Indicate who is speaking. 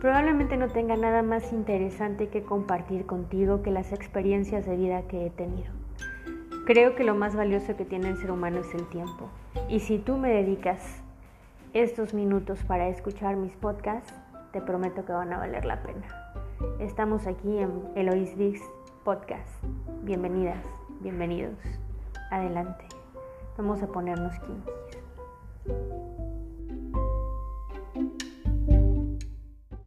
Speaker 1: Probablemente no tenga nada más interesante que compartir contigo que las experiencias de vida que he tenido. Creo que lo más valioso que tiene el ser humano es el tiempo. Y si tú me dedicas estos minutos para escuchar mis podcasts, te prometo que van a valer la pena. Estamos aquí en Eloís Dix Podcast. Bienvenidas, bienvenidos. Adelante. Vamos a ponernos kinkies.